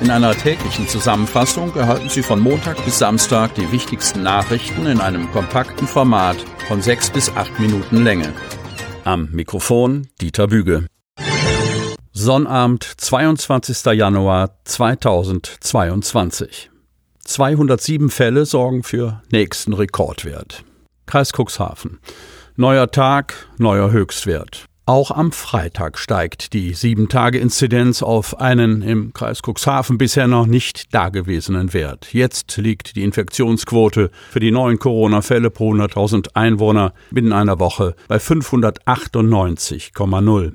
In einer täglichen Zusammenfassung erhalten Sie von Montag bis Samstag die wichtigsten Nachrichten in einem kompakten Format von sechs bis acht Minuten Länge. Am Mikrofon Dieter Büge. Sonnabend, 22. Januar 2022. 207 Fälle sorgen für nächsten Rekordwert. Kreis Cuxhaven. Neuer Tag, neuer Höchstwert. Auch am Freitag steigt die 7-Tage-Inzidenz auf einen im Kreis Cuxhaven bisher noch nicht dagewesenen Wert. Jetzt liegt die Infektionsquote für die neuen Corona-Fälle pro 100.000 Einwohner binnen einer Woche bei 598,0.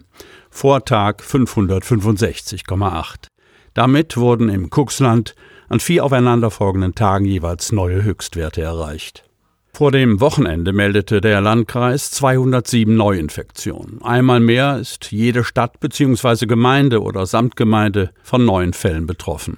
Vortag 565,8. Damit wurden im Cuxland an vier aufeinanderfolgenden Tagen jeweils neue Höchstwerte erreicht. Vor dem Wochenende meldete der Landkreis 207 Neuinfektionen. Einmal mehr ist jede Stadt bzw. Gemeinde oder Samtgemeinde von neuen Fällen betroffen.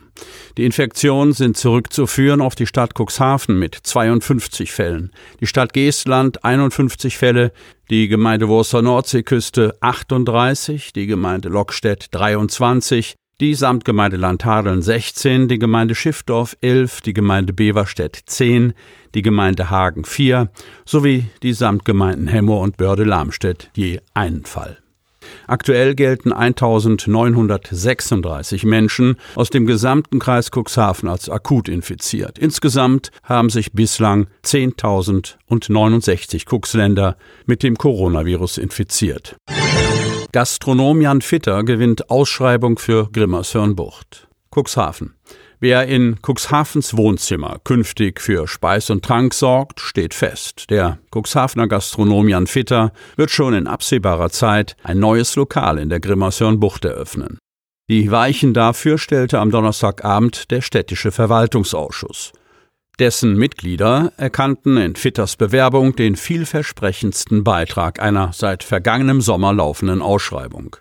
Die Infektionen sind zurückzuführen auf die Stadt Cuxhaven mit 52 Fällen, die Stadt Geestland 51 Fälle, die Gemeinde Wurster Nordseeküste 38, die Gemeinde Lockstedt 23, die Samtgemeinde Landhadeln 16, die Gemeinde Schiffdorf 11, die Gemeinde Beverstedt 10, die Gemeinde Hagen 4 sowie die Samtgemeinden Hemmoor und Börde-Lamstedt je einen Fall. Aktuell gelten 1936 Menschen aus dem gesamten Kreis Cuxhaven als akut infiziert. Insgesamt haben sich bislang 10.069 Cuxländer mit dem Coronavirus infiziert. Gastronom Jan Fitter gewinnt Ausschreibung für Grimmershörnbucht. Cuxhaven. Wer in Cuxhavens Wohnzimmer künftig für Speis und Trank sorgt, steht fest. Der Cuxhavener Gastronom Jan Fitter wird schon in absehbarer Zeit ein neues Lokal in der Grimmershörnbucht eröffnen. Die Weichen dafür stellte am Donnerstagabend der städtische Verwaltungsausschuss. Dessen Mitglieder erkannten in Fitters Bewerbung den vielversprechendsten Beitrag einer seit vergangenem Sommer laufenden Ausschreibung.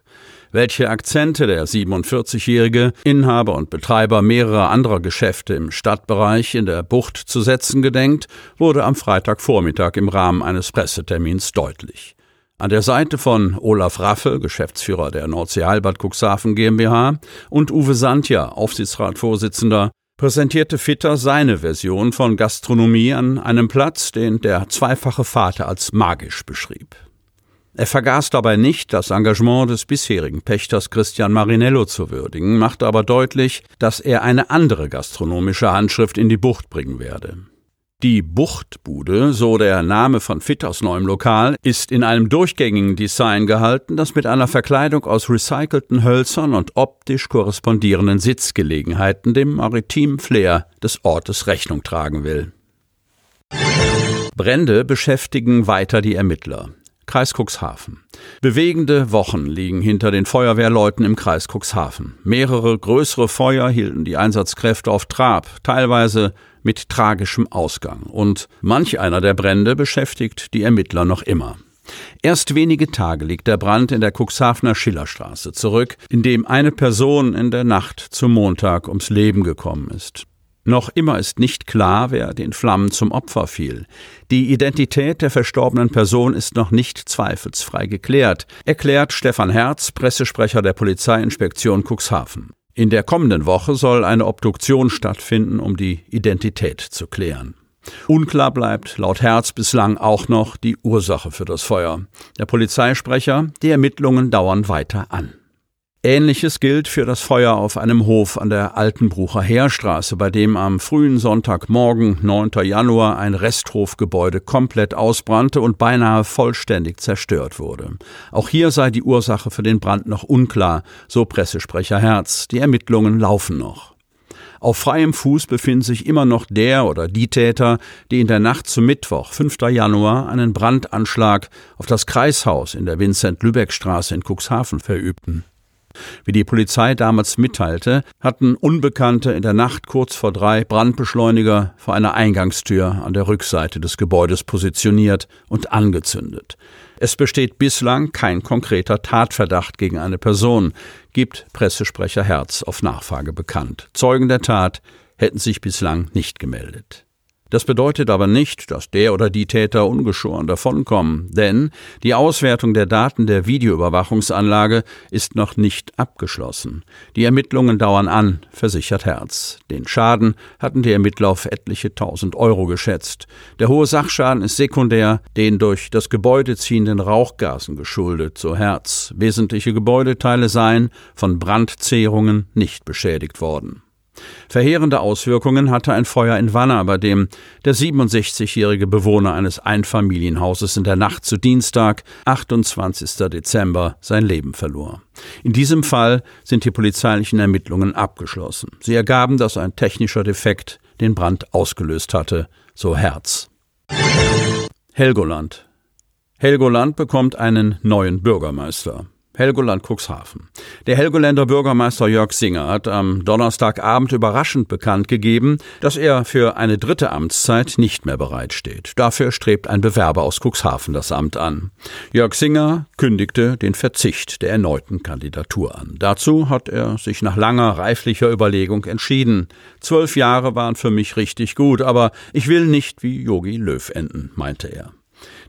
Welche Akzente der 47-jährige Inhaber und Betreiber mehrerer anderer Geschäfte im Stadtbereich in der Bucht zu setzen gedenkt, wurde am Freitagvormittag im Rahmen eines Pressetermins deutlich. An der Seite von Olaf Raffe, Geschäftsführer der Nordsee Heilbad Cuxhaven GmbH, und Uwe Sandja, Aufsichtsratsvorsitzender präsentierte Fitter seine Version von Gastronomie an einem Platz, den der zweifache Vater als magisch beschrieb. Er vergaß dabei nicht, das Engagement des bisherigen Pächters Christian Marinello zu würdigen, machte aber deutlich, dass er eine andere gastronomische Handschrift in die Bucht bringen werde. Die Buchtbude, so der Name von Fitters neuem Lokal, ist in einem durchgängigen Design gehalten, das mit einer Verkleidung aus recycelten Hölzern und optisch korrespondierenden Sitzgelegenheiten dem maritimen Flair des Ortes Rechnung tragen will. Brände beschäftigen weiter die Ermittler. Kreis Cuxhaven. Bewegende Wochen liegen hinter den Feuerwehrleuten im Kreis Cuxhaven. Mehrere größere Feuer hielten die Einsatzkräfte auf Trab, teilweise mit tragischem Ausgang. Und manch einer der Brände beschäftigt die Ermittler noch immer. Erst wenige Tage liegt der Brand in der Cuxhavener Schillerstraße zurück, in dem eine Person in der Nacht zum Montag ums Leben gekommen ist. Noch immer ist nicht klar, wer den Flammen zum Opfer fiel. Die Identität der verstorbenen Person ist noch nicht zweifelsfrei geklärt, erklärt Stefan Herz, Pressesprecher der Polizeiinspektion Cuxhaven. In der kommenden Woche soll eine Obduktion stattfinden, um die Identität zu klären. Unklar bleibt laut Herz bislang auch noch die Ursache für das Feuer. Der Polizeisprecher, die Ermittlungen dauern weiter an. Ähnliches gilt für das Feuer auf einem Hof an der Altenbrucher Heerstraße, bei dem am frühen Sonntagmorgen, 9. Januar, ein Resthofgebäude komplett ausbrannte und beinahe vollständig zerstört wurde. Auch hier sei die Ursache für den Brand noch unklar, so Pressesprecher Herz. Die Ermittlungen laufen noch. Auf freiem Fuß befinden sich immer noch der oder die Täter, die in der Nacht zum Mittwoch, 5. Januar, einen Brandanschlag auf das Kreishaus in der Vincent-Lübeck-Straße in Cuxhaven verübten. Wie die Polizei damals mitteilte, hatten Unbekannte in der Nacht kurz vor drei Brandbeschleuniger vor einer Eingangstür an der Rückseite des Gebäudes positioniert und angezündet. Es besteht bislang kein konkreter Tatverdacht gegen eine Person, gibt Pressesprecher Herz auf Nachfrage bekannt. Zeugen der Tat hätten sich bislang nicht gemeldet. Das bedeutet aber nicht, dass der oder die Täter ungeschoren davonkommen, denn die Auswertung der Daten der Videoüberwachungsanlage ist noch nicht abgeschlossen. Die Ermittlungen dauern an, versichert Herz. Den Schaden hatten die Ermittler auf etliche tausend Euro geschätzt. Der hohe Sachschaden ist sekundär den durch das Gebäude ziehenden Rauchgasen geschuldet, so Herz. Wesentliche Gebäudeteile seien von Brandzehrungen nicht beschädigt worden. Verheerende Auswirkungen hatte ein Feuer in Wanner, bei dem der 67-jährige Bewohner eines Einfamilienhauses in der Nacht zu Dienstag, 28. Dezember, sein Leben verlor. In diesem Fall sind die polizeilichen Ermittlungen abgeschlossen. Sie ergaben, dass ein technischer Defekt den Brand ausgelöst hatte, so Herz. Helgoland. Helgoland bekommt einen neuen Bürgermeister. Helgoland Cuxhaven. Der Helgoländer Bürgermeister Jörg Singer hat am Donnerstagabend überraschend bekannt gegeben, dass er für eine dritte Amtszeit nicht mehr bereitsteht. Dafür strebt ein Bewerber aus Cuxhaven das Amt an. Jörg Singer kündigte den Verzicht der erneuten Kandidatur an. Dazu hat er sich nach langer reiflicher Überlegung entschieden. Zwölf Jahre waren für mich richtig gut, aber ich will nicht wie Yogi Löw enden, meinte er.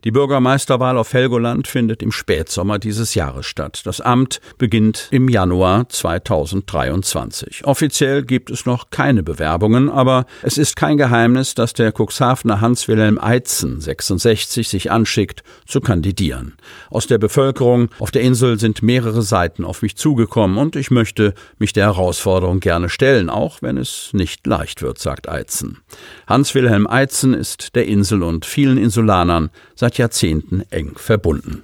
Die Bürgermeisterwahl auf Helgoland findet im Spätsommer dieses Jahres statt. Das Amt beginnt im Januar 2023. Offiziell gibt es noch keine Bewerbungen, aber es ist kein Geheimnis, dass der Cuxhavener Hans-Wilhelm Eitzen, 66, sich anschickt, zu kandidieren. Aus der Bevölkerung auf der Insel sind mehrere Seiten auf mich zugekommen und ich möchte mich der Herausforderung gerne stellen, auch wenn es nicht leicht wird, sagt Eitzen. Hans-Wilhelm Eitzen ist der Insel und vielen Insulanern seit Jahrzehnten eng verbunden.